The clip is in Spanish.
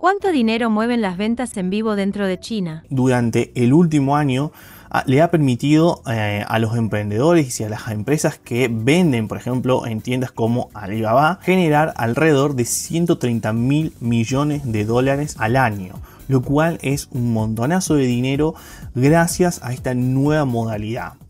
¿Cuánto dinero mueven las ventas en vivo dentro de China? Durante el último año ah, le ha permitido eh, a los emprendedores y a las empresas que venden, por ejemplo, en tiendas como Alibaba, generar alrededor de 130 mil millones de dólares al año, lo cual es un montonazo de dinero gracias a esta nueva modalidad.